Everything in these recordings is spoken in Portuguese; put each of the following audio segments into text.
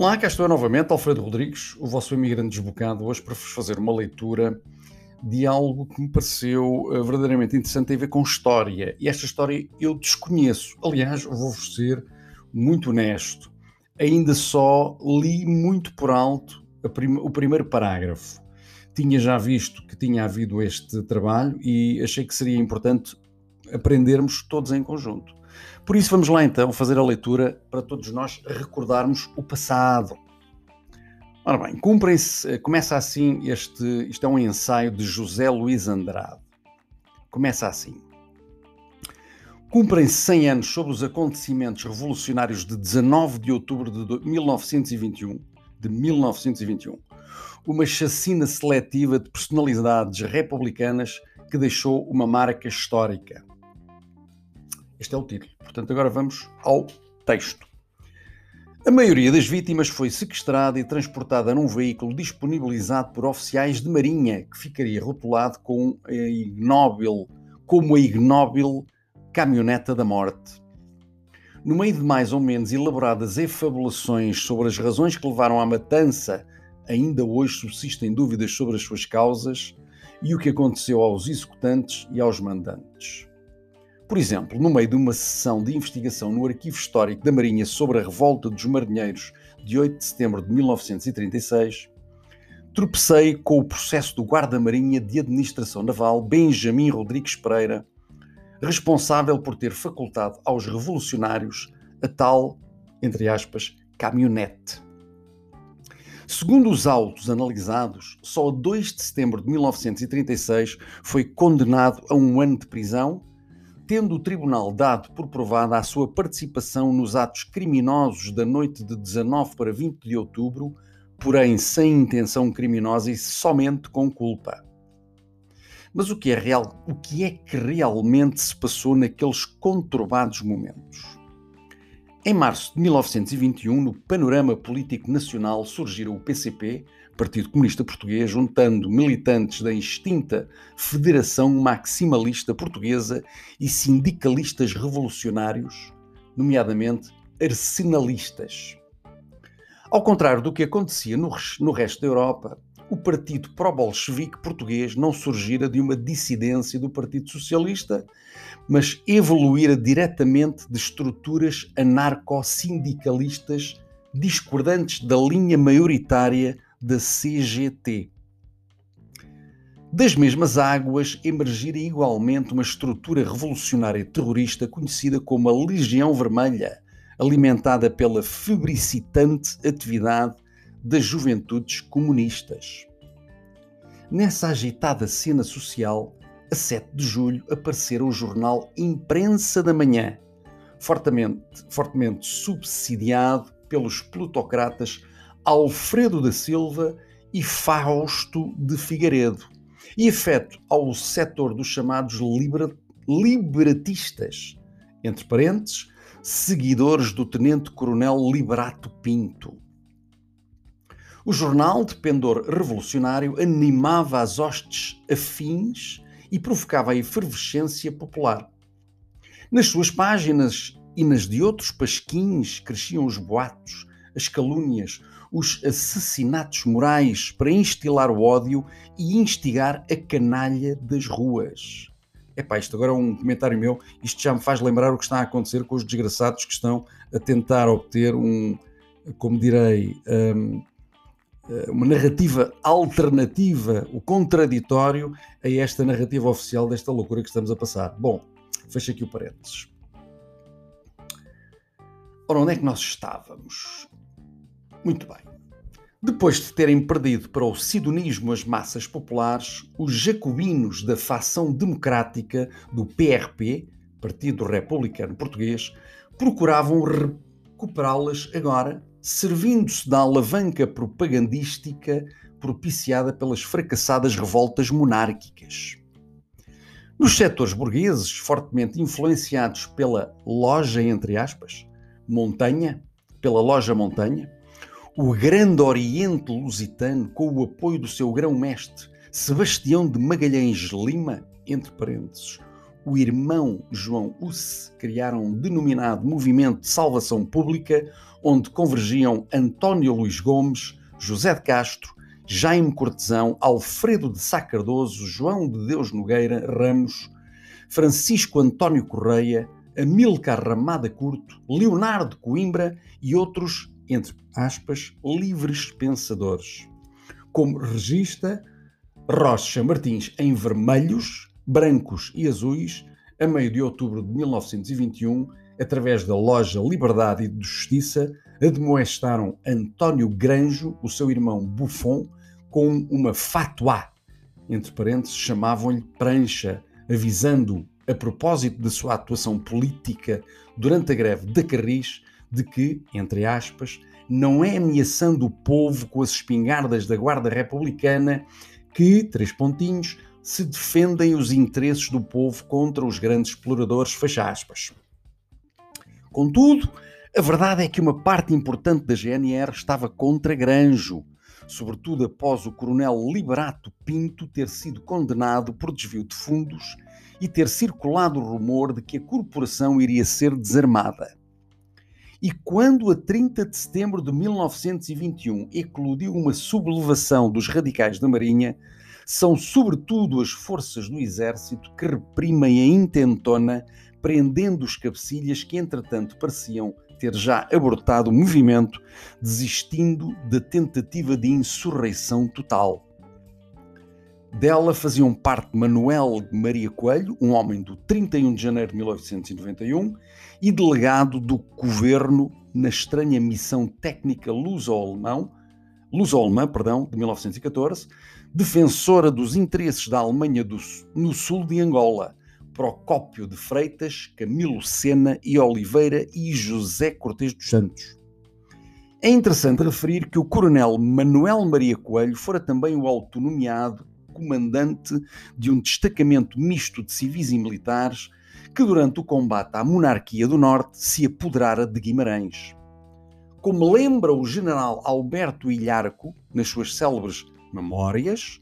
Olá, cá estou novamente, Alfredo Rodrigues, o vosso imigrante desbocado, hoje para vos fazer uma leitura de algo que me pareceu uh, verdadeiramente interessante, tem a ver com história. E esta história eu desconheço. Aliás, vou-vos ser muito honesto. Ainda só li muito por alto prim o primeiro parágrafo. Tinha já visto que tinha havido este trabalho e achei que seria importante aprendermos todos em conjunto. Por isso, vamos lá então fazer a leitura para todos nós recordarmos o passado. Ora bem, cumprem-se, começa assim este, isto é um ensaio de José Luís Andrade. Começa assim. Cumprem-se 100 anos sobre os acontecimentos revolucionários de 19 de outubro de 1921, de 1921, uma chacina seletiva de personalidades republicanas que deixou uma marca histórica. Este é o título. Portanto, agora vamos ao texto. A maioria das vítimas foi sequestrada e transportada num veículo disponibilizado por oficiais de marinha, que ficaria rotulado com a ignóbil, como a ignóbil caminhoneta da morte. No meio de mais ou menos elaboradas efabulações sobre as razões que levaram à matança, ainda hoje subsistem dúvidas sobre as suas causas e o que aconteceu aos executantes e aos mandantes. Por exemplo, no meio de uma sessão de investigação no Arquivo Histórico da Marinha sobre a revolta dos marinheiros de 8 de setembro de 1936, tropecei com o processo do guarda-marinha de administração naval Benjamin Rodrigues Pereira, responsável por ter facultado aos revolucionários a tal, entre aspas, caminhonete. Segundo os autos analisados, só a 2 de setembro de 1936 foi condenado a um ano de prisão tendo o Tribunal dado por provada a sua participação nos atos criminosos da noite de 19 para 20 de outubro, porém sem intenção criminosa e somente com culpa. Mas o que é real, o que é que realmente se passou naqueles conturbados momentos? Em março de 1921, no panorama político nacional, surgiram o PCP, Partido Comunista Português, juntando militantes da extinta Federação Maximalista Portuguesa e sindicalistas revolucionários, nomeadamente arsenalistas. Ao contrário do que acontecia no, no resto da Europa, o Partido Pró-Bolchevique português não surgira de uma dissidência do Partido Socialista, mas evoluíra diretamente de estruturas anarco-sindicalistas discordantes da linha maioritária da CGT. Das mesmas águas emergira igualmente uma estrutura revolucionária terrorista conhecida como a Legião Vermelha, alimentada pela febricitante atividade das juventudes comunistas. Nessa agitada cena social, a 7 de julho aparecera o jornal Imprensa da Manhã, fortemente, fortemente subsidiado pelos plutocratas Alfredo da Silva e Fausto de Figueiredo, e afeto ao setor dos chamados liber, liberatistas, entre parênteses, seguidores do tenente-coronel Liberato Pinto. O jornal, de pendor revolucionário, animava as hostes afins e provocava a efervescência popular. Nas suas páginas e nas de outros pasquins cresciam os boatos, as calúnias, os assassinatos morais para instilar o ódio e instigar a canalha das ruas. Epá, isto agora é um comentário meu, isto já me faz lembrar o que está a acontecer com os desgraçados que estão a tentar obter um, como direi, um, uma narrativa alternativa, o contraditório a esta narrativa oficial desta loucura que estamos a passar. Bom, fecha aqui o parênteses. Ora, onde é que nós estávamos? Muito bem. Depois de terem perdido para o sidonismo as massas populares, os jacobinos da facção democrática do PRP, Partido Republicano Português, procuravam recuperá-las agora, servindo-se da alavanca propagandística propiciada pelas fracassadas revoltas monárquicas. Nos setores burgueses, fortemente influenciados pela loja, entre aspas, montanha, pela loja montanha, o Grande Oriente Lusitano, com o apoio do seu grão-mestre, Sebastião de Magalhães Lima, entre parênteses, o irmão João Usse criaram um denominado Movimento de Salvação Pública, onde convergiam António Luís Gomes, José de Castro, Jaime Cortesão, Alfredo de Sá Cardoso, João de Deus Nogueira Ramos, Francisco António Correia, Amilcar Ramada Curto, Leonardo Coimbra e outros, entre aspas, livres pensadores. Como regista, Rocha Martins em vermelhos, brancos e azuis, a meio de outubro de 1921, através da loja Liberdade e de Justiça, admoestaram António Granjo, o seu irmão Buffon, com uma fatwa, entre parênteses, chamavam-lhe prancha, avisando a propósito da sua atuação política durante a greve da Carris, de que, entre aspas, não é ameaçando o povo com as espingardas da Guarda Republicana que, três pontinhos, se defendem os interesses do povo contra os grandes exploradores, fecha aspas. Contudo, a verdade é que uma parte importante da GNR estava contra Granjo, sobretudo após o coronel Liberato Pinto ter sido condenado por desvio de fundos e ter circulado o rumor de que a corporação iria ser desarmada. E quando a 30 de setembro de 1921 eclodiu uma sublevação dos radicais da Marinha, são sobretudo as forças do exército que reprimem a intentona, prendendo os cabecilhas que entretanto pareciam ter já abortado o movimento, desistindo da tentativa de insurreição total. Dela faziam parte Manuel Maria Coelho, um homem do 31 de janeiro de 1991 e delegado do governo na estranha missão técnica luso-alemão, luso-alemã, perdão, de 1914, defensora dos interesses da Alemanha do, no sul de Angola, Procópio de Freitas, Camilo Sena e Oliveira e José Cortes dos Santos. É interessante referir que o coronel Manuel Maria Coelho fora também o autonomiado comandante de um destacamento misto de civis e militares que, durante o combate à monarquia do Norte, se apoderara de Guimarães. Como lembra o general Alberto Ilharco nas suas célebres Memórias,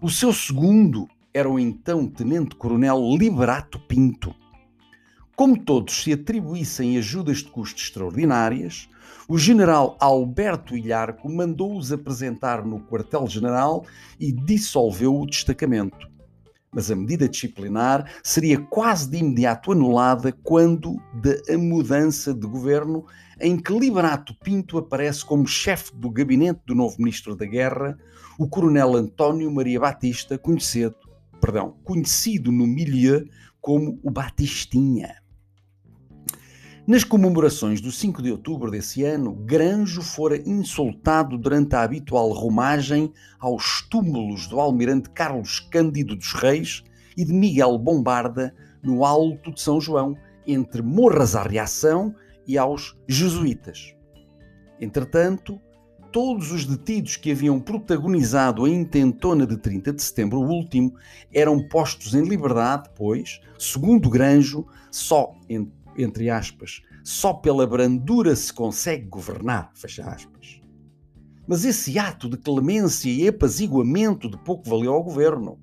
o seu segundo era o então tenente-coronel Liberato Pinto. Como todos se atribuíssem ajudas de custo extraordinárias, o general Alberto Ilharco mandou-os apresentar no quartel-general e dissolveu o destacamento. Mas a medida disciplinar seria quase de imediato anulada quando da mudança de governo em que Liberato Pinto aparece como chefe do gabinete do novo ministro da Guerra, o coronel António Maria Batista, conhecido, perdão, conhecido no milieu como o Batistinha. Nas comemorações do 5 de outubro desse ano, Granjo fora insultado durante a habitual romagem aos túmulos do almirante Carlos Cândido dos Reis e de Miguel Bombarda no Alto de São João, entre Morras à Reação e aos Jesuítas. Entretanto, todos os detidos que haviam protagonizado a intentona de 30 de setembro último eram postos em liberdade, pois, segundo Granjo, só entre aspas, só pela brandura se consegue governar, fecha aspas. Mas esse ato de clemência e apaziguamento de pouco valeu ao governo.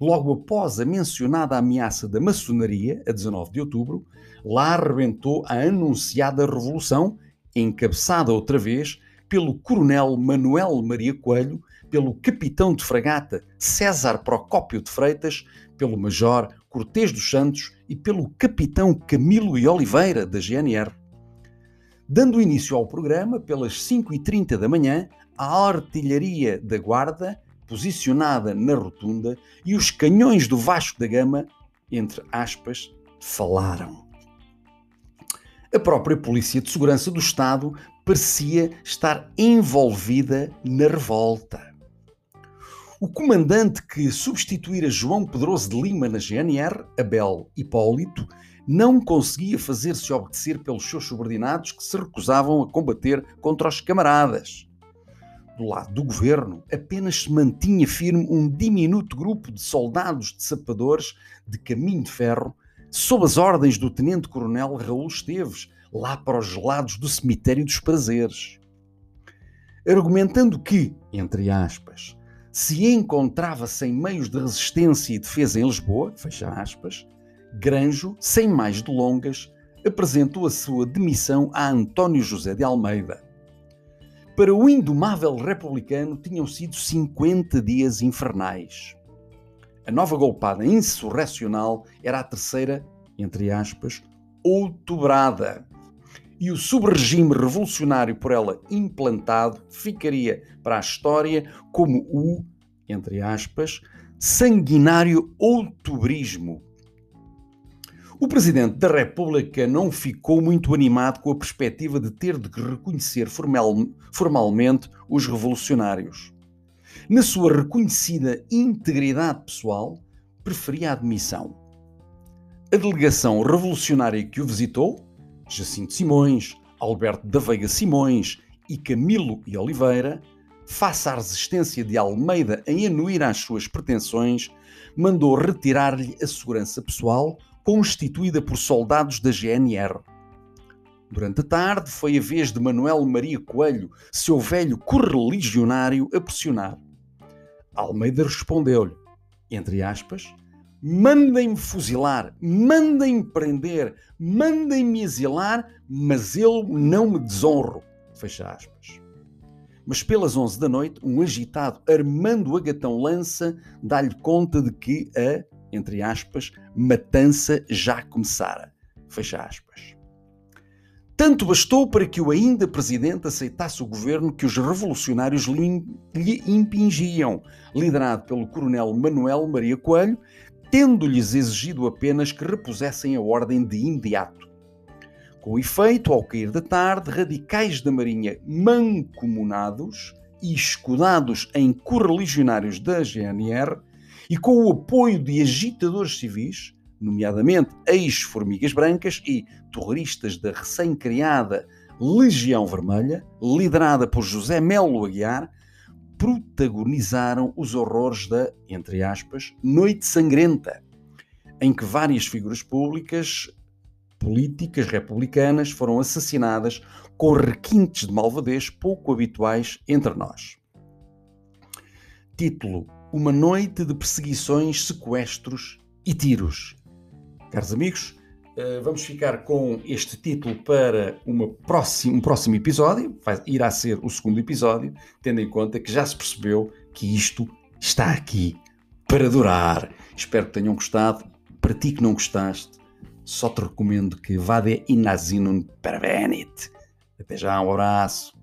Logo após a mencionada ameaça da maçonaria, a 19 de outubro, lá arrebentou a anunciada revolução, encabeçada outra vez pelo coronel Manuel Maria Coelho, pelo capitão de fragata César Procópio de Freitas, pelo major Cortês dos Santos e pelo capitão Camilo e Oliveira, da GNR. Dando início ao programa, pelas 5h30 da manhã, a artilharia da Guarda, posicionada na rotunda, e os canhões do Vasco da Gama, entre aspas, falaram. A própria Polícia de Segurança do Estado parecia estar envolvida na revolta. O comandante que substituíra João Pedroso de Lima na GNR, Abel Hipólito, não conseguia fazer-se obedecer pelos seus subordinados que se recusavam a combater contra os camaradas. Do lado do governo, apenas se mantinha firme um diminuto grupo de soldados de sapadores de caminho de ferro, sob as ordens do tenente-coronel Raul Esteves, lá para os gelados do cemitério dos prazeres. Argumentando que, entre aspas, se encontrava sem meios de resistência e defesa em Lisboa, fecha aspas, Granjo, sem mais delongas, apresentou a sua demissão a António José de Almeida. Para o indomável republicano tinham sido 50 dias infernais. A nova golpada insurrecional era a terceira, entre aspas, outubrada. E o subregime revolucionário por ela implantado ficaria para a história como o, entre aspas, sanguinário outubrismo, o Presidente da República não ficou muito animado com a perspectiva de ter de reconhecer formal, formalmente os revolucionários. Na sua reconhecida integridade pessoal, preferia a admissão. A delegação revolucionária que o visitou, Jacinto Simões, Alberto da Veiga Simões e Camilo e Oliveira, face à resistência de Almeida em anuir às suas pretensões, mandou retirar-lhe a segurança pessoal constituída por soldados da GNR. Durante a tarde foi a vez de Manuel Maria Coelho, seu velho correligionário, a pressionar. Almeida respondeu-lhe, entre aspas, mandem-me fuzilar, mandem-me prender, mandem-me exilar, mas eu não me desonro. Fecha aspas. Mas pelas onze da noite, um agitado Armando Agatão Lança dá-lhe conta de que a entre aspas, matança já começara. Fecha aspas. Tanto bastou para que o ainda presidente aceitasse o governo que os revolucionários lhe impingiam, liderado pelo coronel Manuel Maria Coelho, tendo-lhes exigido apenas que repusessem a ordem de imediato. Com efeito, ao cair da tarde, radicais da Marinha mancomunados e escudados em correligionários da GNR e com o apoio de agitadores civis, nomeadamente ex-formigas brancas e terroristas da recém-criada Legião Vermelha, liderada por José Melo Aguiar, protagonizaram os horrores da, entre aspas, Noite Sangrenta, em que várias figuras públicas, políticas republicanas foram assassinadas com requintes de malvadez pouco habituais entre nós. Título uma noite de perseguições, sequestros e tiros. Caros amigos, eh, vamos ficar com este título para próxima, um próximo episódio. irá ser o segundo episódio, tendo em conta que já se percebeu que isto está aqui para durar. Espero que tenham gostado. Para ti que não gostaste, só te recomendo que vade in asinum pervenit. Até já, um abraço.